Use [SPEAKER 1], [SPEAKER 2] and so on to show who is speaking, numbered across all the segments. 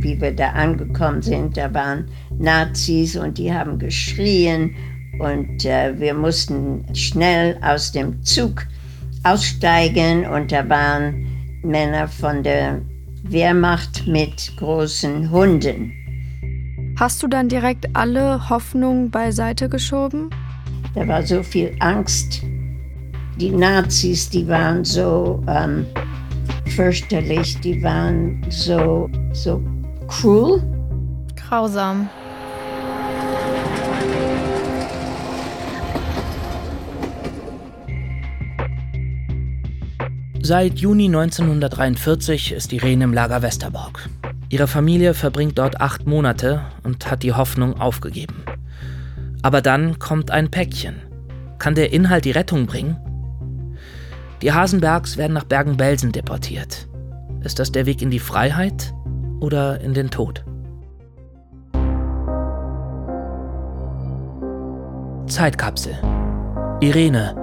[SPEAKER 1] Wie wir da angekommen sind, da waren Nazis und die haben geschrien und äh, wir mussten schnell aus dem Zug aussteigen und da waren Männer von der Wehrmacht mit großen Hunden.
[SPEAKER 2] Hast du dann direkt alle Hoffnung beiseite geschoben?
[SPEAKER 1] Da war so viel Angst. Die Nazis, die waren so ähm, fürchterlich, die waren so, so cruel.
[SPEAKER 2] Grausam.
[SPEAKER 3] Seit Juni 1943 ist Irene im Lager Westerbork. Ihre Familie verbringt dort acht Monate und hat die Hoffnung aufgegeben. Aber dann kommt ein Päckchen. Kann der Inhalt die Rettung bringen? Die Hasenbergs werden nach Bergen-Belsen deportiert. Ist das der Weg in die Freiheit oder in den Tod? Zeitkapsel. Irene,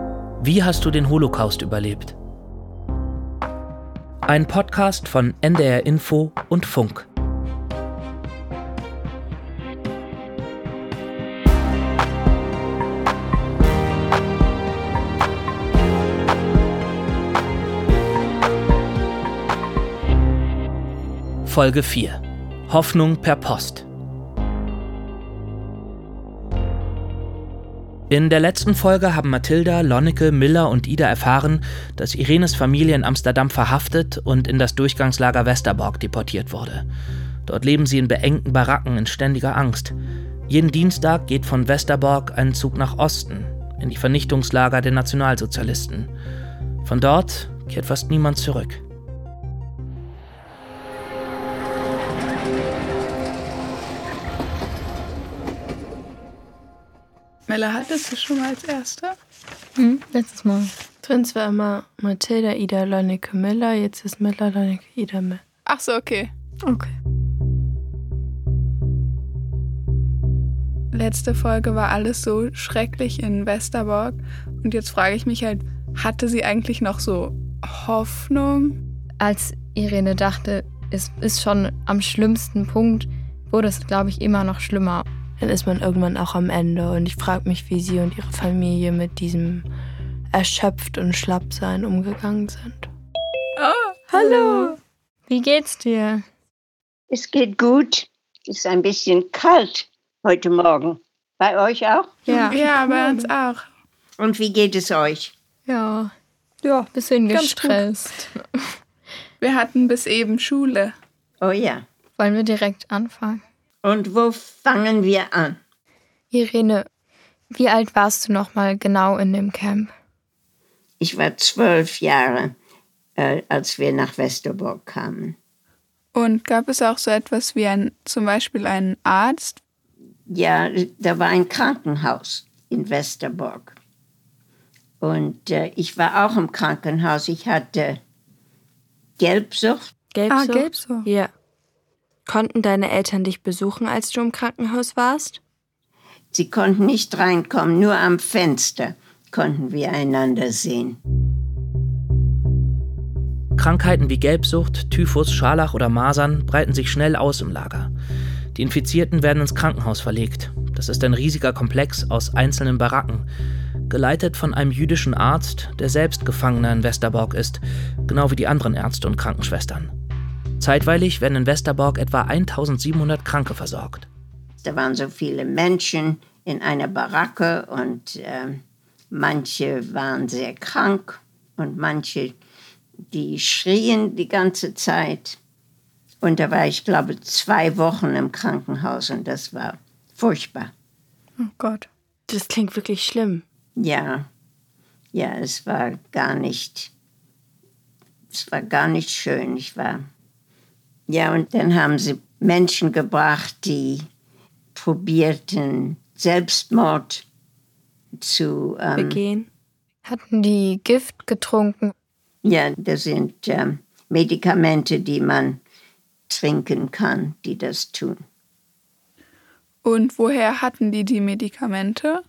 [SPEAKER 3] wie hast du den Holocaust überlebt? Ein Podcast von NDR Info und Funk. Folge 4. Hoffnung per Post. In der letzten Folge haben Mathilda, Lonneke, Miller und Ida erfahren, dass Irenes Familie in Amsterdam verhaftet und in das Durchgangslager Westerbork deportiert wurde. Dort leben sie in beengten Baracken in ständiger Angst. Jeden Dienstag geht von Westerbork ein Zug nach Osten, in die Vernichtungslager der Nationalsozialisten. Von dort kehrt fast niemand zurück.
[SPEAKER 4] Mella, hattest du schon mal als Erster?
[SPEAKER 2] Hm, letztes Mal.
[SPEAKER 5] Drin war immer Mathilda, Ida, Lonneke, Miller. Jetzt ist Miller, Lonneke, Ida, Miller.
[SPEAKER 4] Ach so, okay.
[SPEAKER 2] Okay.
[SPEAKER 4] Letzte Folge war alles so schrecklich in Westerborg. Und jetzt frage ich mich halt, hatte sie eigentlich noch so Hoffnung?
[SPEAKER 2] Als Irene dachte, es ist schon am schlimmsten Punkt, wurde es, glaube ich, immer noch schlimmer.
[SPEAKER 5] Dann ist man irgendwann auch am Ende. Und ich frage mich, wie sie und ihre Familie mit diesem erschöpft und schlapp sein umgegangen sind.
[SPEAKER 4] Oh,
[SPEAKER 2] Hallo. Wie geht's dir?
[SPEAKER 1] Es geht gut. Es ist ein bisschen kalt heute Morgen. Bei euch auch?
[SPEAKER 2] Ja.
[SPEAKER 4] ja, bei uns auch.
[SPEAKER 1] Und wie geht es euch?
[SPEAKER 2] Ja. Ja, bisschen
[SPEAKER 4] Ganz
[SPEAKER 2] gestresst.
[SPEAKER 4] Wir hatten bis eben Schule.
[SPEAKER 1] Oh ja.
[SPEAKER 2] Wollen wir direkt anfangen?
[SPEAKER 1] Und wo fangen wir an?
[SPEAKER 2] Irene, wie alt warst du noch mal genau in dem Camp?
[SPEAKER 1] Ich war zwölf Jahre, äh, als wir nach Westerbork kamen.
[SPEAKER 4] Und gab es auch so etwas wie ein, zum Beispiel einen Arzt?
[SPEAKER 1] Ja, da war ein Krankenhaus in Westerbork. Und äh, ich war auch im Krankenhaus. Ich hatte Gelbsucht.
[SPEAKER 5] Gelbsucht?
[SPEAKER 2] Ah, Gelbsucht.
[SPEAKER 5] Ja. Konnten deine Eltern dich besuchen, als du im Krankenhaus warst?
[SPEAKER 1] Sie konnten nicht reinkommen, nur am Fenster konnten wir einander sehen.
[SPEAKER 3] Krankheiten wie Gelbsucht, Typhus, Scharlach oder Masern breiten sich schnell aus im Lager. Die Infizierten werden ins Krankenhaus verlegt. Das ist ein riesiger Komplex aus einzelnen Baracken, geleitet von einem jüdischen Arzt, der selbst Gefangener in Westerbork ist, genau wie die anderen Ärzte und Krankenschwestern. Zeitweilig werden in Westerbork etwa 1700 Kranke versorgt.
[SPEAKER 1] Da waren so viele Menschen in einer Baracke und äh, manche waren sehr krank und manche, die schrien die ganze Zeit. Und da war ich, glaube zwei Wochen im Krankenhaus und das war furchtbar.
[SPEAKER 4] Oh Gott.
[SPEAKER 5] Das klingt wirklich schlimm.
[SPEAKER 1] Ja, ja, es war gar nicht, es war gar nicht schön. Ich war, ja, und dann haben sie Menschen gebracht, die probierten, Selbstmord zu ähm,
[SPEAKER 5] Begehen.
[SPEAKER 2] Hatten die Gift getrunken?
[SPEAKER 1] Ja, das sind ähm, Medikamente, die man trinken kann, die das tun.
[SPEAKER 4] Und woher hatten die die Medikamente?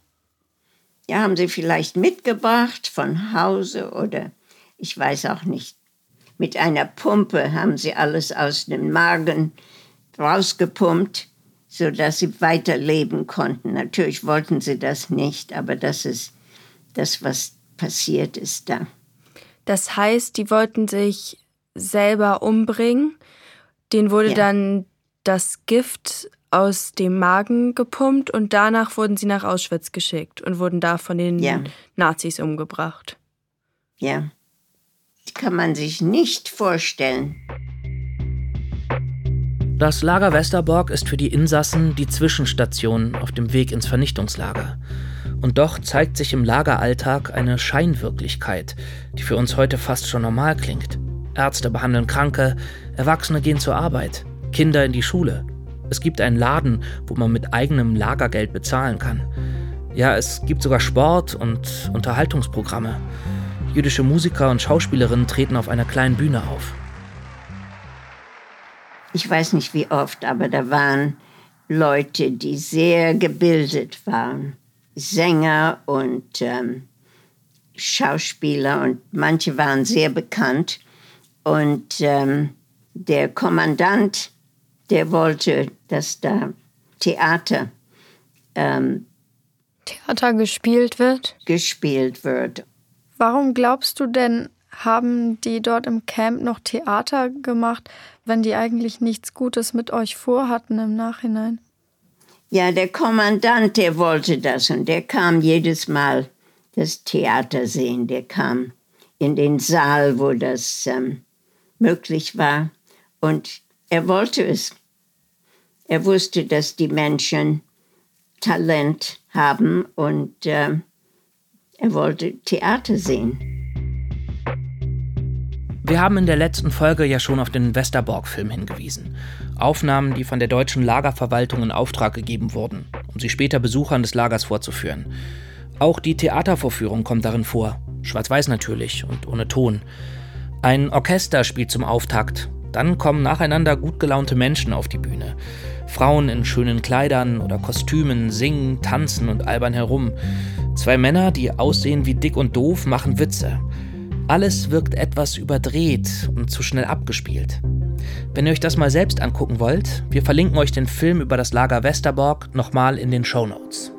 [SPEAKER 1] Ja, haben sie vielleicht mitgebracht von Hause oder ich weiß auch nicht. Mit einer Pumpe haben sie alles aus dem Magen rausgepumpt, sodass sie weiterleben konnten. Natürlich wollten sie das nicht, aber das ist das, was passiert ist da.
[SPEAKER 5] Das heißt, die wollten sich selber umbringen. Den wurde ja. dann das Gift aus dem Magen gepumpt und danach wurden sie nach Auschwitz geschickt und wurden da von den ja. Nazis umgebracht.
[SPEAKER 1] Ja, kann man sich nicht vorstellen.
[SPEAKER 3] Das Lager Westerbork ist für die Insassen die Zwischenstation auf dem Weg ins Vernichtungslager. Und doch zeigt sich im Lageralltag eine Scheinwirklichkeit, die für uns heute fast schon normal klingt. Ärzte behandeln Kranke, Erwachsene gehen zur Arbeit, Kinder in die Schule. Es gibt einen Laden, wo man mit eigenem Lagergeld bezahlen kann. Ja, es gibt sogar Sport und Unterhaltungsprogramme. Jüdische Musiker und Schauspielerinnen treten auf einer kleinen Bühne auf.
[SPEAKER 1] Ich weiß nicht wie oft, aber da waren Leute, die sehr gebildet waren. Sänger und ähm, Schauspieler und manche waren sehr bekannt. Und ähm, der Kommandant, der wollte, dass da Theater ähm,
[SPEAKER 2] Theater gespielt wird?
[SPEAKER 1] Gespielt wird.
[SPEAKER 2] Warum glaubst du denn, haben die dort im Camp noch Theater gemacht, wenn die eigentlich nichts Gutes mit euch vorhatten im Nachhinein?
[SPEAKER 1] Ja, der Kommandant, der wollte das und der kam jedes Mal das Theater sehen. Der kam in den Saal, wo das ähm, möglich war und er wollte es. Er wusste, dass die Menschen Talent haben und äh, er wollte Theater sehen.
[SPEAKER 3] Wir haben in der letzten Folge ja schon auf den Westerbork-Film hingewiesen. Aufnahmen, die von der deutschen Lagerverwaltung in Auftrag gegeben wurden, um sie später Besuchern des Lagers vorzuführen. Auch die Theatervorführung kommt darin vor. Schwarz-Weiß natürlich und ohne Ton. Ein Orchester spielt zum Auftakt. Dann kommen nacheinander gut gelaunte Menschen auf die Bühne. Frauen in schönen Kleidern oder Kostümen singen, tanzen und albern herum. Zwei Männer, die aussehen wie dick und doof, machen Witze. Alles wirkt etwas überdreht und zu schnell abgespielt. Wenn ihr euch das mal selbst angucken wollt, wir verlinken euch den Film über das Lager Westerbork nochmal in den Show Notes.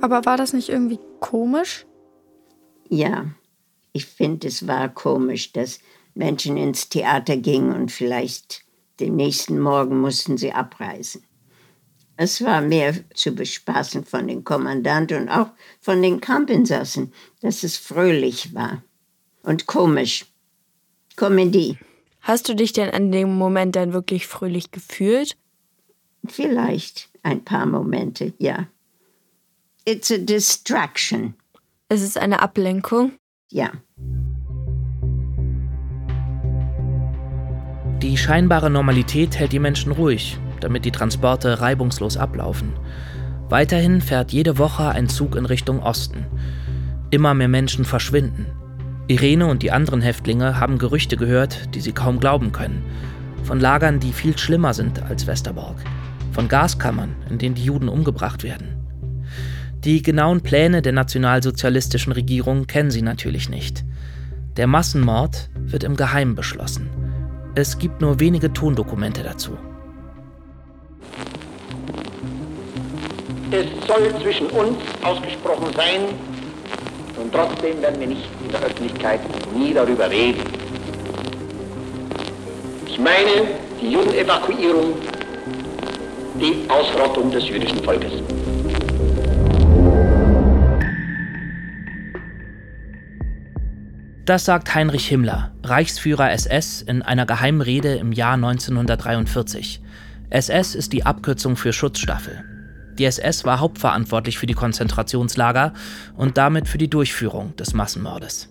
[SPEAKER 2] Aber war das nicht irgendwie komisch?
[SPEAKER 1] Ja, ich finde, es war komisch, dass Menschen ins Theater gingen und vielleicht den nächsten Morgen mussten sie abreisen. Es war mehr zu bespaßen von den Kommandanten und auch von den Kampinsassen, dass es fröhlich war und komisch. Komödie.
[SPEAKER 5] Hast du dich denn an dem Moment dann wirklich fröhlich gefühlt?
[SPEAKER 1] Vielleicht ein paar Momente, ja. It's a distraction.
[SPEAKER 5] Es ist eine Ablenkung?
[SPEAKER 1] Ja.
[SPEAKER 3] Die scheinbare Normalität hält die Menschen ruhig, damit die Transporte reibungslos ablaufen. Weiterhin fährt jede Woche ein Zug in Richtung Osten. Immer mehr Menschen verschwinden. Irene und die anderen Häftlinge haben Gerüchte gehört, die sie kaum glauben können. Von Lagern, die viel schlimmer sind als Westerborg. Von Gaskammern, in denen die Juden umgebracht werden. Die genauen Pläne der nationalsozialistischen Regierung kennen sie natürlich nicht. Der Massenmord wird im Geheimen beschlossen. Es gibt nur wenige Tondokumente dazu.
[SPEAKER 6] Es soll zwischen uns ausgesprochen sein und trotzdem werden wir nicht in der Öffentlichkeit nie darüber reden. Ich meine die Judenevakuierung, die Ausrottung des jüdischen Volkes.
[SPEAKER 3] Das sagt Heinrich Himmler, Reichsführer SS, in einer Geheimrede im Jahr 1943. SS ist die Abkürzung für Schutzstaffel. Die SS war hauptverantwortlich für die Konzentrationslager und damit für die Durchführung des Massenmordes.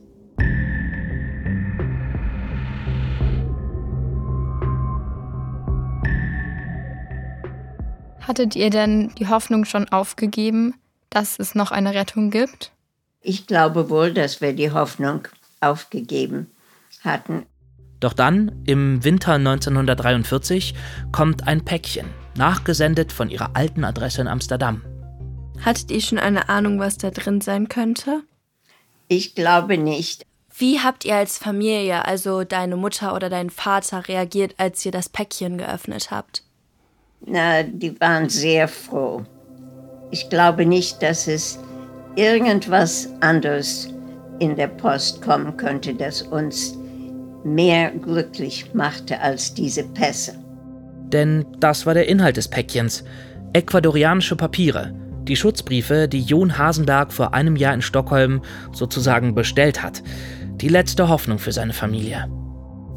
[SPEAKER 2] Hattet ihr denn die Hoffnung schon aufgegeben, dass es noch eine Rettung gibt?
[SPEAKER 1] Ich glaube wohl, dass wir die Hoffnung aufgegeben hatten.
[SPEAKER 3] Doch dann, im Winter 1943, kommt ein Päckchen, nachgesendet von ihrer alten Adresse in Amsterdam.
[SPEAKER 5] Hattet ihr schon eine Ahnung, was da drin sein könnte?
[SPEAKER 1] Ich glaube nicht.
[SPEAKER 5] Wie habt ihr als Familie, also deine Mutter oder dein Vater, reagiert, als ihr das Päckchen geöffnet habt?
[SPEAKER 1] Na, die waren sehr froh. Ich glaube nicht, dass es irgendwas anderes in der Post kommen könnte, das uns mehr glücklich machte als diese Pässe.
[SPEAKER 3] Denn das war der Inhalt des Päckchens. Ecuadorianische Papiere. Die Schutzbriefe, die Jon Hasenberg vor einem Jahr in Stockholm sozusagen bestellt hat. Die letzte Hoffnung für seine Familie.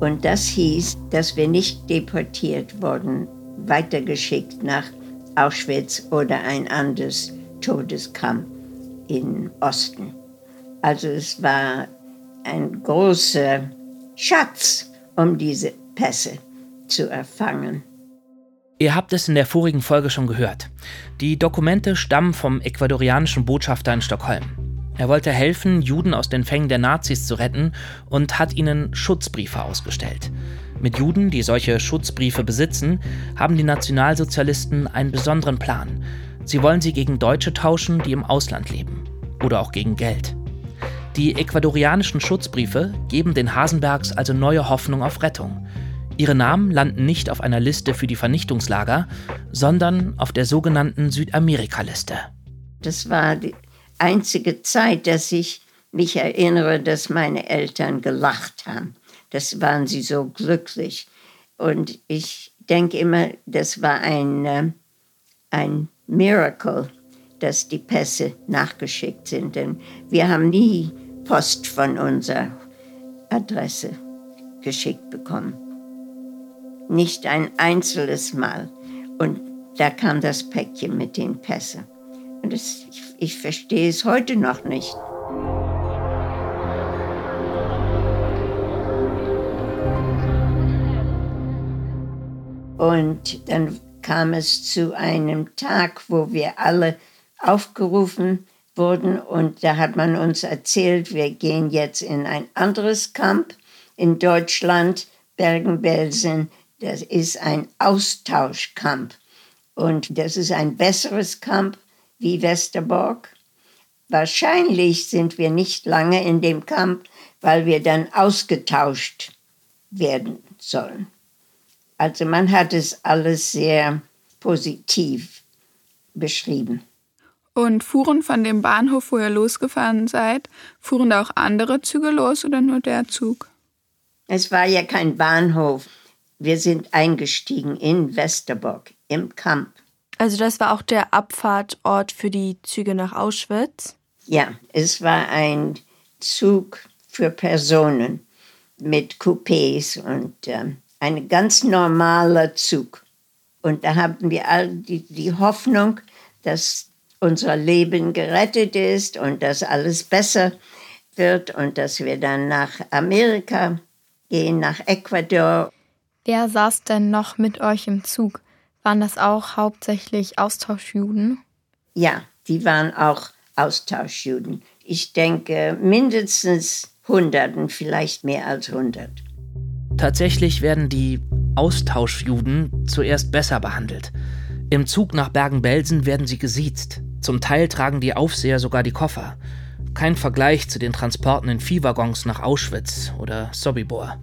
[SPEAKER 1] Und das hieß, dass wir nicht deportiert wurden, weitergeschickt nach Auschwitz oder ein anderes Todeskamp im Osten. Also es war ein großer Schatz, um diese Pässe zu erfangen.
[SPEAKER 3] Ihr habt es in der vorigen Folge schon gehört. Die Dokumente stammen vom ecuadorianischen Botschafter in Stockholm. Er wollte helfen, Juden aus den Fängen der Nazis zu retten und hat ihnen Schutzbriefe ausgestellt. Mit Juden, die solche Schutzbriefe besitzen, haben die Nationalsozialisten einen besonderen Plan. Sie wollen sie gegen Deutsche tauschen, die im Ausland leben. Oder auch gegen Geld. Die ecuadorianischen Schutzbriefe geben den Hasenbergs also neue Hoffnung auf Rettung. Ihre Namen landen nicht auf einer Liste für die Vernichtungslager, sondern auf der sogenannten Südamerika-Liste.
[SPEAKER 1] Das war die einzige Zeit, dass ich mich erinnere, dass meine Eltern gelacht haben. Das waren sie so glücklich. Und ich denke immer, das war ein, äh, ein Miracle, dass die Pässe nachgeschickt sind. Denn wir haben nie Post von unserer Adresse geschickt bekommen. Nicht ein einzelnes Mal. Und da kam das Päckchen mit den Pässen. Und das, ich, ich verstehe es heute noch nicht. Und dann kam es zu einem Tag, wo wir alle aufgerufen wurden und da hat man uns erzählt, wir gehen jetzt in ein anderes Camp in Deutschland, Bergen-Belsen. Das ist ein Austauschcamp und das ist ein besseres Camp wie Westerbork. Wahrscheinlich sind wir nicht lange in dem Camp, weil wir dann ausgetauscht werden sollen. Also man hat es alles sehr positiv beschrieben.
[SPEAKER 4] Und fuhren von dem Bahnhof, wo ihr losgefahren seid, fuhren da auch andere Züge los oder nur der Zug?
[SPEAKER 1] Es war ja kein Bahnhof. Wir sind eingestiegen in Westerbork im Camp.
[SPEAKER 5] Also das war auch der Abfahrtort für die Züge nach Auschwitz?
[SPEAKER 1] Ja, es war ein Zug für Personen mit Coupés und ähm, ein ganz normaler Zug. Und da haben wir all die, die Hoffnung, dass unser Leben gerettet ist und dass alles besser wird und dass wir dann nach Amerika gehen, nach Ecuador.
[SPEAKER 2] Wer saß denn noch mit euch im Zug? Waren das auch hauptsächlich Austauschjuden?
[SPEAKER 1] Ja, die waren auch Austauschjuden. Ich denke mindestens Hunderten, vielleicht mehr als hundert.
[SPEAKER 3] Tatsächlich werden die Austauschjuden zuerst besser behandelt. Im Zug nach Bergen-Belsen werden sie gesiezt. Zum Teil tragen die Aufseher sogar die Koffer. Kein Vergleich zu den Transporten in Viehwaggons nach Auschwitz oder Sobibor.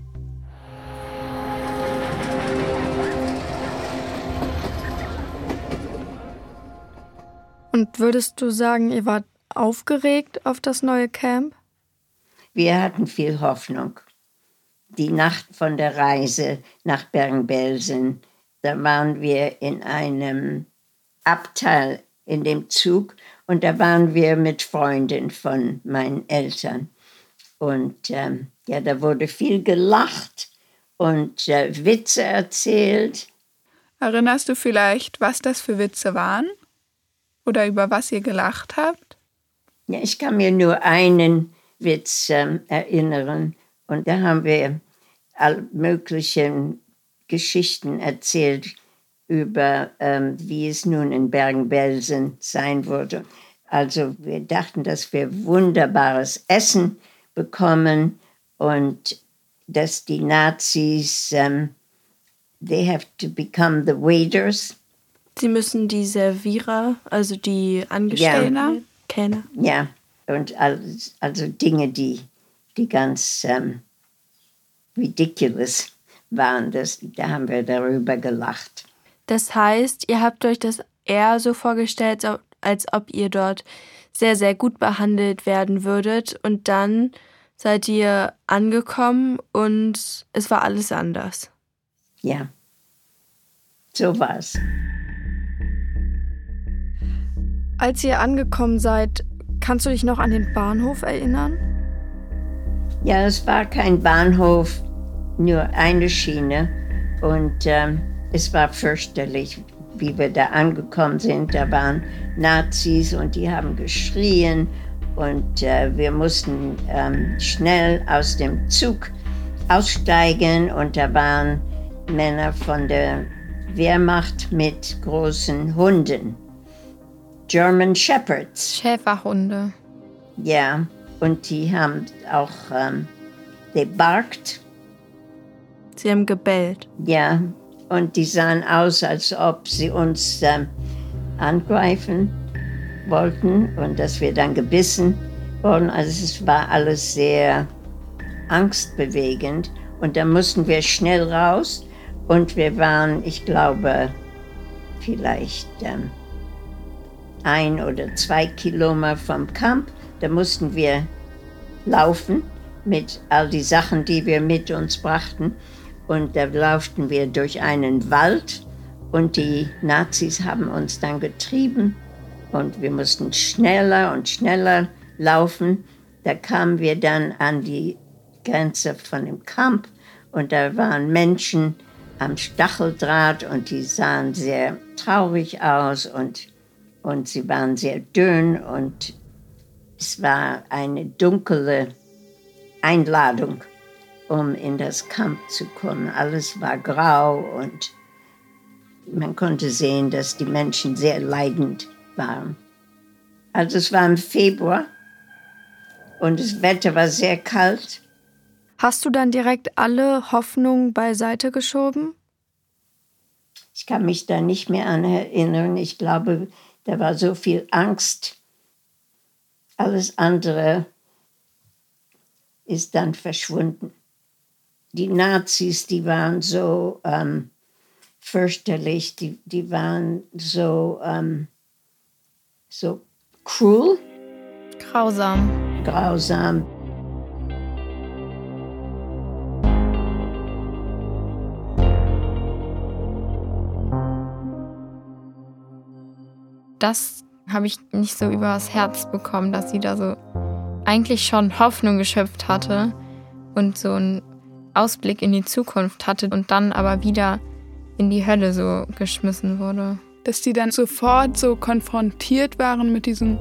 [SPEAKER 2] Und würdest du sagen, ihr wart aufgeregt auf das neue Camp?
[SPEAKER 1] Wir hatten viel Hoffnung die Nacht von der Reise nach Bergen-Belsen, da waren wir in einem Abteil in dem Zug und da waren wir mit Freunden von meinen Eltern. Und ähm, ja, da wurde viel gelacht und äh, Witze erzählt.
[SPEAKER 4] Erinnerst du vielleicht, was das für Witze waren? Oder über was ihr gelacht habt?
[SPEAKER 1] Ja, ich kann mir nur einen Witz ähm, erinnern. Und da haben wir all möglichen Geschichten erzählt über, ähm, wie es nun in Bergen-Belsen sein würde. Also wir dachten, dass wir wunderbares Essen bekommen und dass die Nazis, ähm, they have to become the waiters.
[SPEAKER 5] Sie müssen die Servierer, also die Angestellten,
[SPEAKER 1] ja.
[SPEAKER 5] kennen.
[SPEAKER 1] Ja, und also, also Dinge, die die ganz ähm, ridiculous waren. Das, da haben wir darüber gelacht.
[SPEAKER 5] Das heißt, ihr habt euch das eher so vorgestellt, als ob ihr dort sehr, sehr gut behandelt werden würdet und dann seid ihr angekommen und es war alles anders.
[SPEAKER 1] Ja, so war es.
[SPEAKER 2] Als ihr angekommen seid, kannst du dich noch an den Bahnhof erinnern?
[SPEAKER 1] Ja, es war kein Bahnhof, nur eine Schiene. Und ähm, es war fürchterlich, wie wir da angekommen sind. Da waren Nazis und die haben geschrien und äh, wir mussten ähm, schnell aus dem Zug aussteigen und da waren Männer von der Wehrmacht mit großen Hunden. German Shepherds.
[SPEAKER 2] Schäferhunde.
[SPEAKER 1] Ja, und die haben auch, ähm, they barked.
[SPEAKER 5] Sie haben gebellt.
[SPEAKER 1] Ja, und die sahen aus, als ob sie uns ähm, angreifen wollten und dass wir dann gebissen wurden. Also es war alles sehr angstbewegend und da mussten wir schnell raus und wir waren, ich glaube, vielleicht ähm, ein oder zwei Kilometer vom Camp. Da mussten wir laufen mit all die Sachen, die wir mit uns brachten. Und da lauften wir durch einen Wald und die Nazis haben uns dann getrieben. Und wir mussten schneller und schneller laufen. Da kamen wir dann an die Grenze von dem Camp und da waren Menschen am Stacheldraht und die sahen sehr traurig aus und, und sie waren sehr dünn. Und es war eine dunkle Einladung um in das Camp zu kommen. Alles war grau und man konnte sehen, dass die Menschen sehr leidend waren. Also es war im Februar und das Wetter war sehr kalt.
[SPEAKER 2] Hast du dann direkt alle Hoffnung beiseite geschoben?
[SPEAKER 1] Ich kann mich da nicht mehr an erinnern. Ich glaube, da war so viel Angst. Alles andere ist dann verschwunden die Nazis, die waren so ähm, fürchterlich, die, die waren so, ähm, so cruel.
[SPEAKER 2] Grausam.
[SPEAKER 1] Grausam.
[SPEAKER 7] Das habe ich nicht so übers Herz bekommen, dass sie da so eigentlich schon Hoffnung geschöpft hatte und so ein Ausblick in die Zukunft hatte und dann aber wieder in die Hölle so geschmissen wurde.
[SPEAKER 4] Dass die dann sofort so konfrontiert waren mit diesen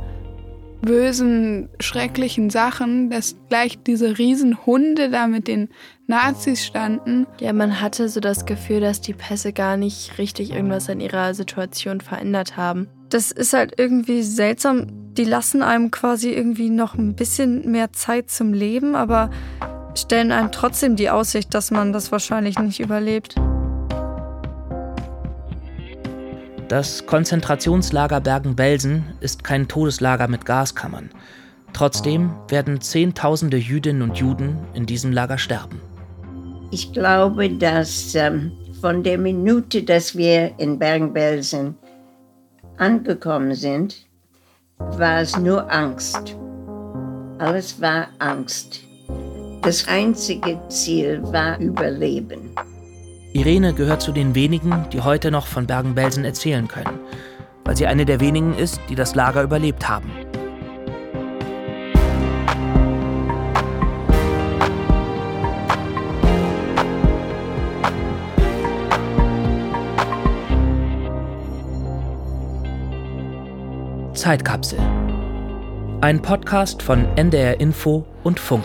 [SPEAKER 4] bösen, schrecklichen Sachen, dass gleich diese Riesenhunde da mit den Nazis standen.
[SPEAKER 5] Ja, man hatte so das Gefühl, dass die Pässe gar nicht richtig irgendwas an ihrer Situation verändert haben.
[SPEAKER 2] Das ist halt irgendwie seltsam. Die lassen einem quasi irgendwie noch ein bisschen mehr Zeit zum Leben, aber stellen einem trotzdem die Aussicht, dass man das wahrscheinlich nicht überlebt.
[SPEAKER 3] Das Konzentrationslager Bergen-Belsen ist kein Todeslager mit Gaskammern. Trotzdem werden Zehntausende Jüdinnen und Juden in diesem Lager sterben.
[SPEAKER 1] Ich glaube, dass ähm, von der Minute, dass wir in Bergen-Belsen angekommen sind, war es nur Angst. Alles war Angst. Das einzige Ziel war Überleben.
[SPEAKER 3] Irene gehört zu den wenigen, die heute noch von Bergen-Belsen erzählen können, weil sie eine der wenigen ist, die das Lager überlebt haben. Zeitkapsel. Ein Podcast von NDR Info und Funk.